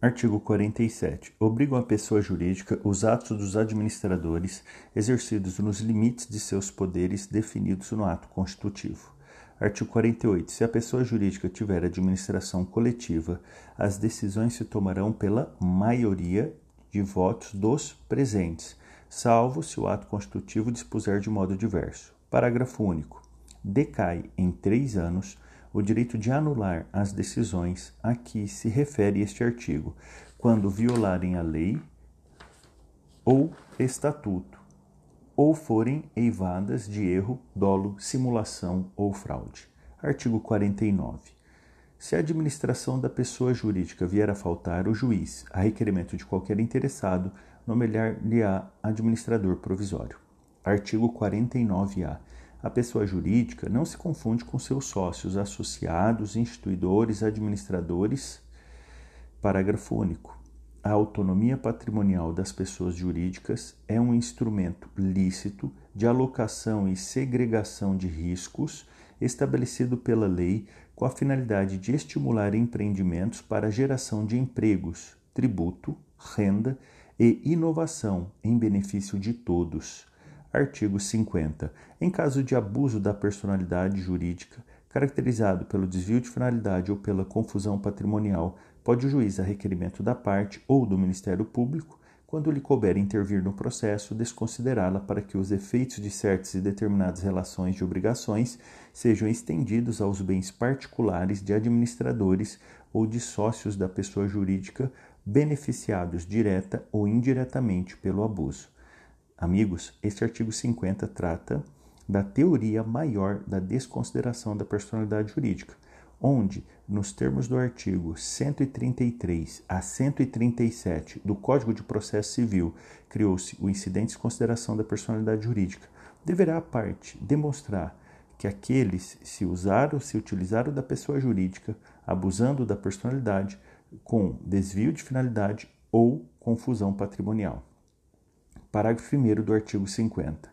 Artigo 47. Obrigam a pessoa jurídica os atos dos administradores exercidos nos limites de seus poderes definidos no ato constitutivo. Artigo 48. Se a pessoa jurídica tiver administração coletiva, as decisões se tomarão pela maioria de votos dos presentes, salvo se o ato constitutivo dispuser de modo diverso. Parágrafo único. Decai em três anos o direito de anular as decisões a que se refere este artigo, quando violarem a lei ou estatuto, ou forem eivadas de erro, dolo, simulação ou fraude. Artigo 49. Se a administração da pessoa jurídica vier a faltar, o juiz, a requerimento de qualquer interessado, nomear-lhe-á administrador provisório. Artigo 49-A. A pessoa jurídica não se confunde com seus sócios, associados, instituidores, administradores. Parágrafo único. A autonomia patrimonial das pessoas jurídicas é um instrumento lícito de alocação e segregação de riscos estabelecido pela lei com a finalidade de estimular empreendimentos para a geração de empregos, tributo, renda e inovação em benefício de todos Artigo 50. Em caso de abuso da personalidade jurídica, caracterizado pelo desvio de finalidade ou pela confusão patrimonial, pode o juiz, a requerimento da parte ou do Ministério Público, quando lhe couber intervir no processo, desconsiderá-la para que os efeitos de certas e determinadas relações de obrigações sejam estendidos aos bens particulares de administradores ou de sócios da pessoa jurídica beneficiados direta ou indiretamente pelo abuso. Amigos, este artigo 50 trata da teoria maior da desconsideração da personalidade jurídica, onde, nos termos do artigo 133 a 137 do Código de Processo Civil, criou-se o incidente de desconsideração da personalidade jurídica, deverá a parte demonstrar que aqueles se usaram, se utilizaram da pessoa jurídica, abusando da personalidade, com desvio de finalidade ou confusão patrimonial. Parágrafo 1 do artigo 50.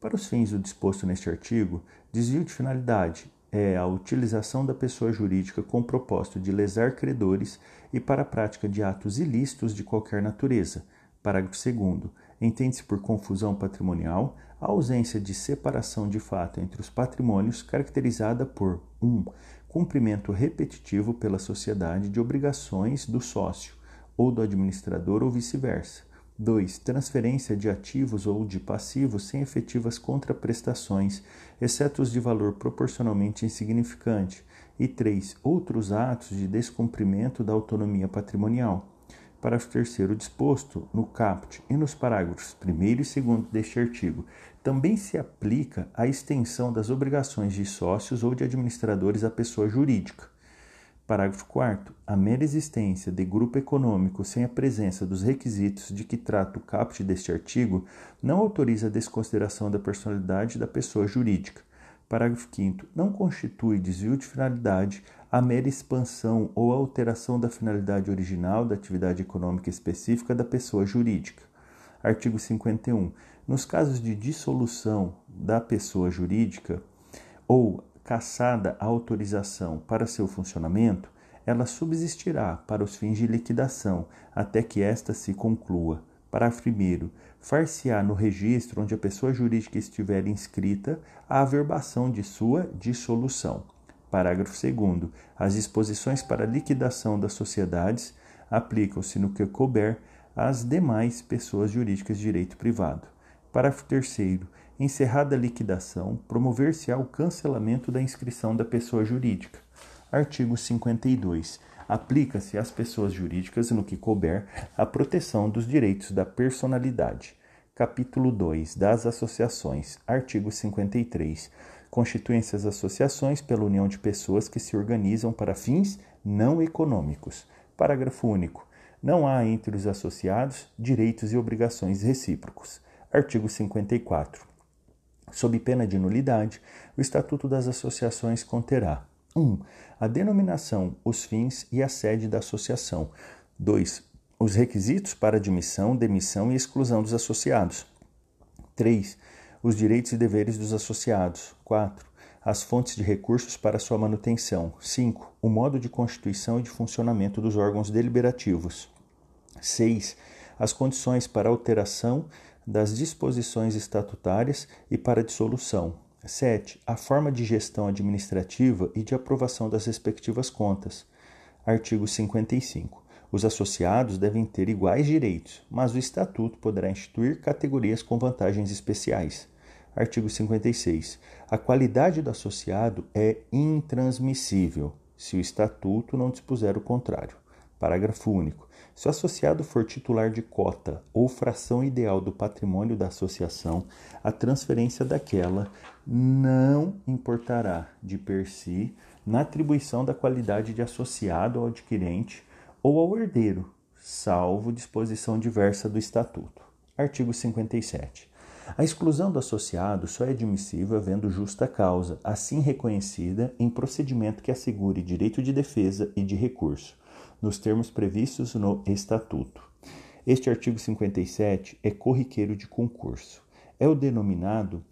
Para os fins do disposto neste artigo, desvio de finalidade é a utilização da pessoa jurídica com o propósito de lesar credores e para a prática de atos ilícitos de qualquer natureza. Parágrafo 2. Entende-se por confusão patrimonial a ausência de separação de fato entre os patrimônios caracterizada por 1. Um, cumprimento repetitivo pela sociedade de obrigações do sócio ou do administrador ou vice-versa. 2. Transferência de ativos ou de passivos sem efetivas contraprestações, exceto os de valor proporcionalmente insignificante. E 3. Outros atos de descumprimento da autonomia patrimonial. Parágrafo 3 disposto no caput e nos parágrafos 1 e 2 deste artigo, também se aplica a extensão das obrigações de sócios ou de administradores à pessoa jurídica Parágrafo 4. A mera existência de grupo econômico sem a presença dos requisitos de que trata o caput deste artigo não autoriza a desconsideração da personalidade da pessoa jurídica. Parágrafo 5. Não constitui desvio de finalidade a mera expansão ou alteração da finalidade original da atividade econômica específica da pessoa jurídica. Artigo 51. Nos casos de dissolução da pessoa jurídica ou cassada a autorização para seu funcionamento, ela subsistirá para os fins de liquidação até que esta se conclua. Parágrafo 1. Far-se-á no registro onde a pessoa jurídica estiver inscrita a averbação de sua dissolução. Parágrafo 2. As disposições para liquidação das sociedades aplicam-se no que couber às demais pessoas jurídicas de direito privado. Parágrafo 3 encerrada a liquidação, promover-se-á o cancelamento da inscrição da pessoa jurídica. Artigo 52. Aplica-se às pessoas jurídicas, no que couber, a proteção dos direitos da personalidade. Capítulo 2 das Associações. Artigo 53. Constituem-se as associações pela união de pessoas que se organizam para fins não econômicos. Parágrafo único. Não há entre os associados direitos e obrigações recíprocos. Artigo 54. Sob pena de nulidade, o Estatuto das Associações conterá 1. Um, a denominação, os fins e a sede da associação. 2. Os requisitos para admissão, demissão e exclusão dos associados. 3. Os direitos e deveres dos associados. 4. as fontes de recursos para sua manutenção. 5. O modo de constituição e de funcionamento dos órgãos deliberativos. 6. As condições para alteração das disposições estatutárias e para dissolução. 7. A forma de gestão administrativa e de aprovação das respectivas contas. Artigo 55. Os associados devem ter iguais direitos, mas o Estatuto poderá instituir categorias com vantagens especiais. Artigo 56. A qualidade do associado é intransmissível, se o Estatuto não dispuser o contrário. Parágrafo único. Se o associado for titular de cota ou fração ideal do patrimônio da associação, a transferência daquela não importará de per si na atribuição da qualidade de associado ao adquirente ou ao herdeiro, salvo disposição diversa do Estatuto. Artigo 57. A exclusão do associado só é admissível havendo justa causa, assim reconhecida em procedimento que assegure direito de defesa e de recurso, nos termos previstos no Estatuto. Este artigo 57 é corriqueiro de concurso. É o denominado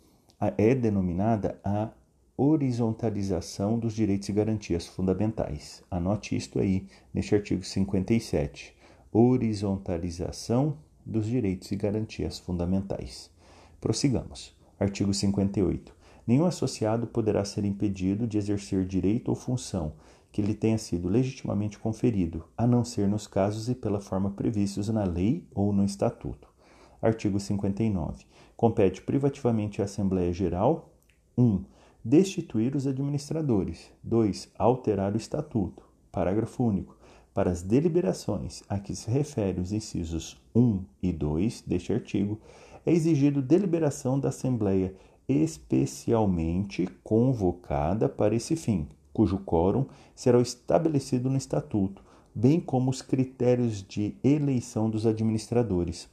é denominada a horizontalização dos direitos e garantias fundamentais. Anote isto aí neste artigo 57. Horizontalização dos direitos e garantias fundamentais. Prossigamos. Artigo 58. Nenhum associado poderá ser impedido de exercer direito ou função que lhe tenha sido legitimamente conferido, a não ser nos casos e pela forma previstos na lei ou no estatuto. Artigo 59. Compete privativamente à Assembleia Geral 1. Um, destituir os administradores. 2. Alterar o estatuto. Parágrafo único. Para as deliberações a que se refere os incisos 1 e 2 deste artigo, é exigido deliberação da Assembleia especialmente convocada para esse fim, cujo quórum será estabelecido no Estatuto, bem como os critérios de eleição dos administradores.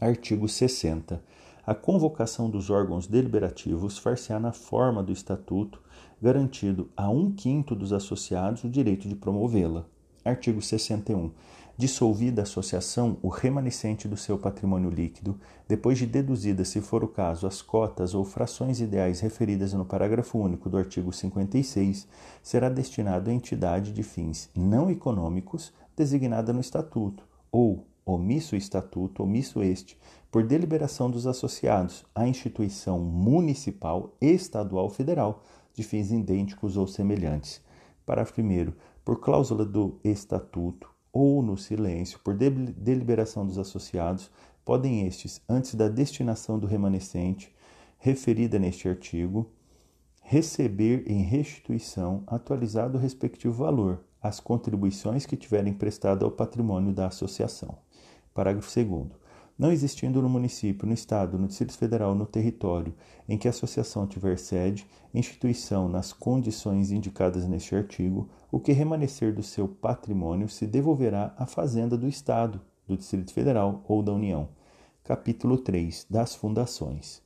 Artigo 60. A convocação dos órgãos deliberativos far-se-á na forma do Estatuto, garantido a um quinto dos associados o direito de promovê-la. Artigo 61 dissolvida a associação o remanescente do seu patrimônio líquido, depois de deduzidas, se for o caso, as cotas ou frações ideais referidas no parágrafo único do artigo 56, será destinado à entidade de fins não econômicos designada no estatuto, ou, omisso o estatuto, omisso este, por deliberação dos associados, à instituição municipal, estadual ou federal, de fins idênticos ou semelhantes. Parágrafo 1. Por cláusula do estatuto, ou no silêncio por deliberação dos associados, podem estes, antes da destinação do remanescente, referida neste artigo, receber em restituição, atualizado o respectivo valor, as contribuições que tiverem prestado ao patrimônio da associação. Parágrafo 2. Não existindo no município, no Estado, no Distrito Federal, no território em que a associação tiver sede, instituição nas condições indicadas neste artigo, o que remanescer do seu patrimônio se devolverá à Fazenda do Estado, do Distrito Federal ou da União. Capítulo 3 das Fundações.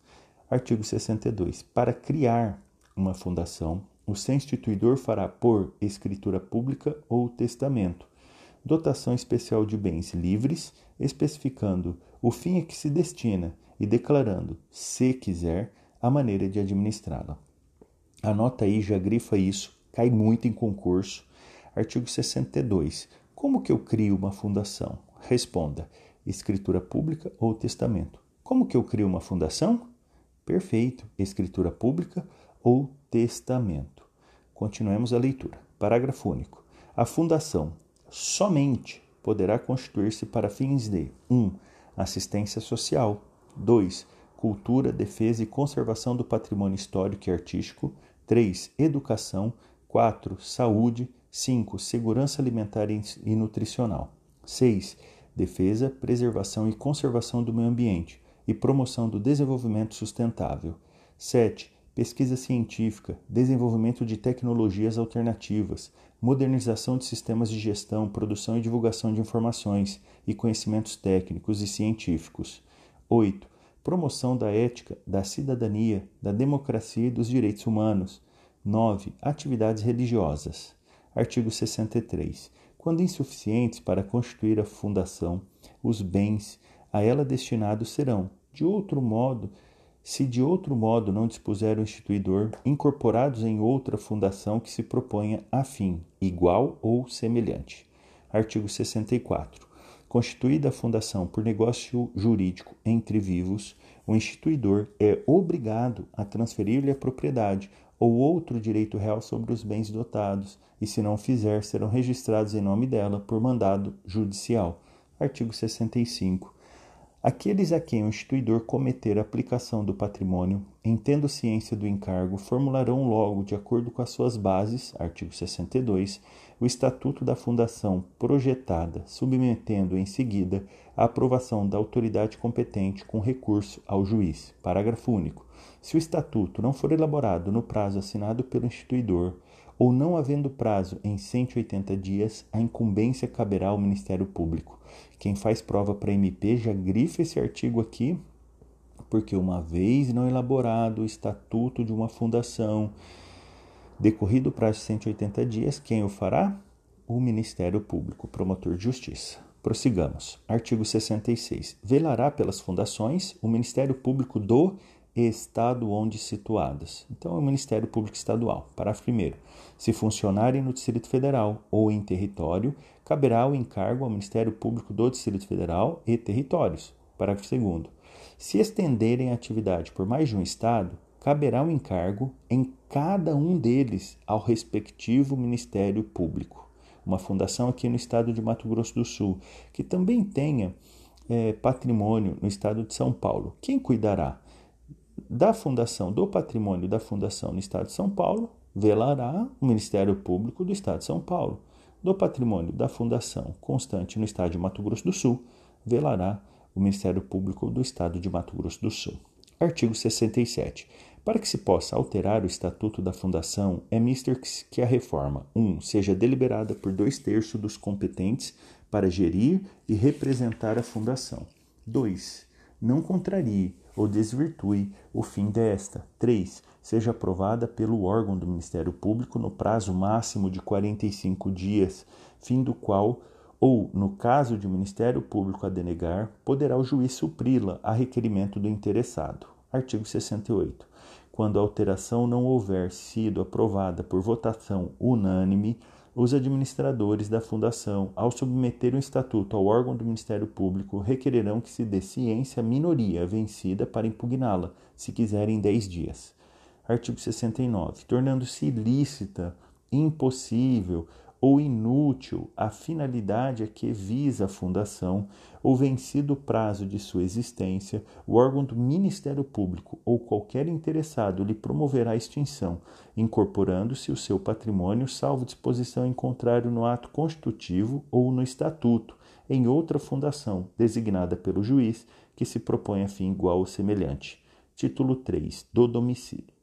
Artigo 62. Para criar uma fundação, o seu instituidor fará por escritura pública ou testamento dotação especial de bens livres, especificando o fim a que se destina e declarando, se quiser, a maneira de administrá-la. Anota aí, já grifa isso, cai muito em concurso. Artigo 62. Como que eu crio uma fundação? Responda: escritura pública ou testamento. Como que eu crio uma fundação? Perfeito, escritura pública ou testamento. Continuemos a leitura. Parágrafo único. A fundação somente poderá constituir-se para fins de 1. Um, assistência social, 2. Cultura, defesa e conservação do patrimônio histórico e artístico, 3. Educação, 4. Saúde, 5. Segurança alimentar e nutricional, 6. Defesa, preservação e conservação do meio ambiente e promoção do desenvolvimento sustentável, 7 pesquisa científica, desenvolvimento de tecnologias alternativas, modernização de sistemas de gestão, produção e divulgação de informações e conhecimentos técnicos e científicos. 8. Promoção da ética, da cidadania, da democracia e dos direitos humanos. 9. Atividades religiosas. Artigo 63. Quando insuficientes para constituir a fundação, os bens a ela destinados serão, de outro modo, se de outro modo não dispuser o instituidor, incorporados em outra fundação que se proponha a fim, igual ou semelhante. Artigo 64. Constituída a fundação por negócio jurídico entre vivos, o instituidor é obrigado a transferir-lhe a propriedade ou outro direito real sobre os bens dotados, e se não fizer, serão registrados em nome dela por mandado judicial. Artigo 65. Aqueles a quem o instituidor cometer a aplicação do patrimônio, em tendo ciência do encargo, formularão logo, de acordo com as suas bases, artigo 62, o estatuto da fundação projetada, submetendo em seguida a aprovação da autoridade competente com recurso ao juiz. Parágrafo único. Se o estatuto não for elaborado no prazo assinado pelo instituidor, ou não havendo prazo em 180 dias, a incumbência caberá ao Ministério Público. Quem faz prova para MP já grifa esse artigo aqui, porque uma vez não elaborado o estatuto de uma fundação, decorrido o prazo de 180 dias, quem o fará? O Ministério Público, promotor de justiça. Prossigamos. Artigo 66. Velará pelas fundações o Ministério Público do Estado onde situadas. Então, é o Ministério Público Estadual. Parágrafo 1. Se funcionarem no Distrito Federal ou em território, caberá o encargo ao Ministério Público do Distrito Federal e territórios. Parágrafo 2. Se estenderem a atividade por mais de um Estado, caberá o encargo em cada um deles ao respectivo Ministério Público. Uma fundação aqui no estado de Mato Grosso do Sul, que também tenha é, patrimônio no estado de São Paulo. Quem cuidará? Da Fundação do Patrimônio da Fundação no Estado de São Paulo, velará o Ministério Público do Estado de São Paulo. Do Patrimônio da Fundação Constante no Estado de Mato Grosso do Sul, velará o Ministério Público do Estado de Mato Grosso do Sul. Artigo 67. Para que se possa alterar o estatuto da Fundação, é mister que a reforma 1. Um, seja deliberada por dois terços dos competentes para gerir e representar a Fundação. 2. Não contrarie ou desvirtue o fim desta. 3. Seja aprovada pelo órgão do Ministério Público no prazo máximo de 45 dias, fim do qual, ou, no caso de o Ministério Público a denegar, poderá o juiz supri-la a requerimento do interessado. Artigo 68. Quando a alteração não houver sido aprovada por votação unânime, os administradores da fundação, ao submeter o estatuto ao órgão do Ministério Público, requererão que se dê ciência à minoria vencida para impugná-la, se quiserem 10 dias. Artigo 69. Tornando-se ilícita, impossível ou inútil a finalidade a que visa a fundação, ou vencido o prazo de sua existência, o órgão do Ministério Público ou qualquer interessado lhe promoverá a extinção, incorporando-se o seu patrimônio, salvo disposição em contrário no ato constitutivo ou no estatuto, em outra fundação, designada pelo juiz, que se propõe a fim igual ou semelhante. Título 3 do domicílio.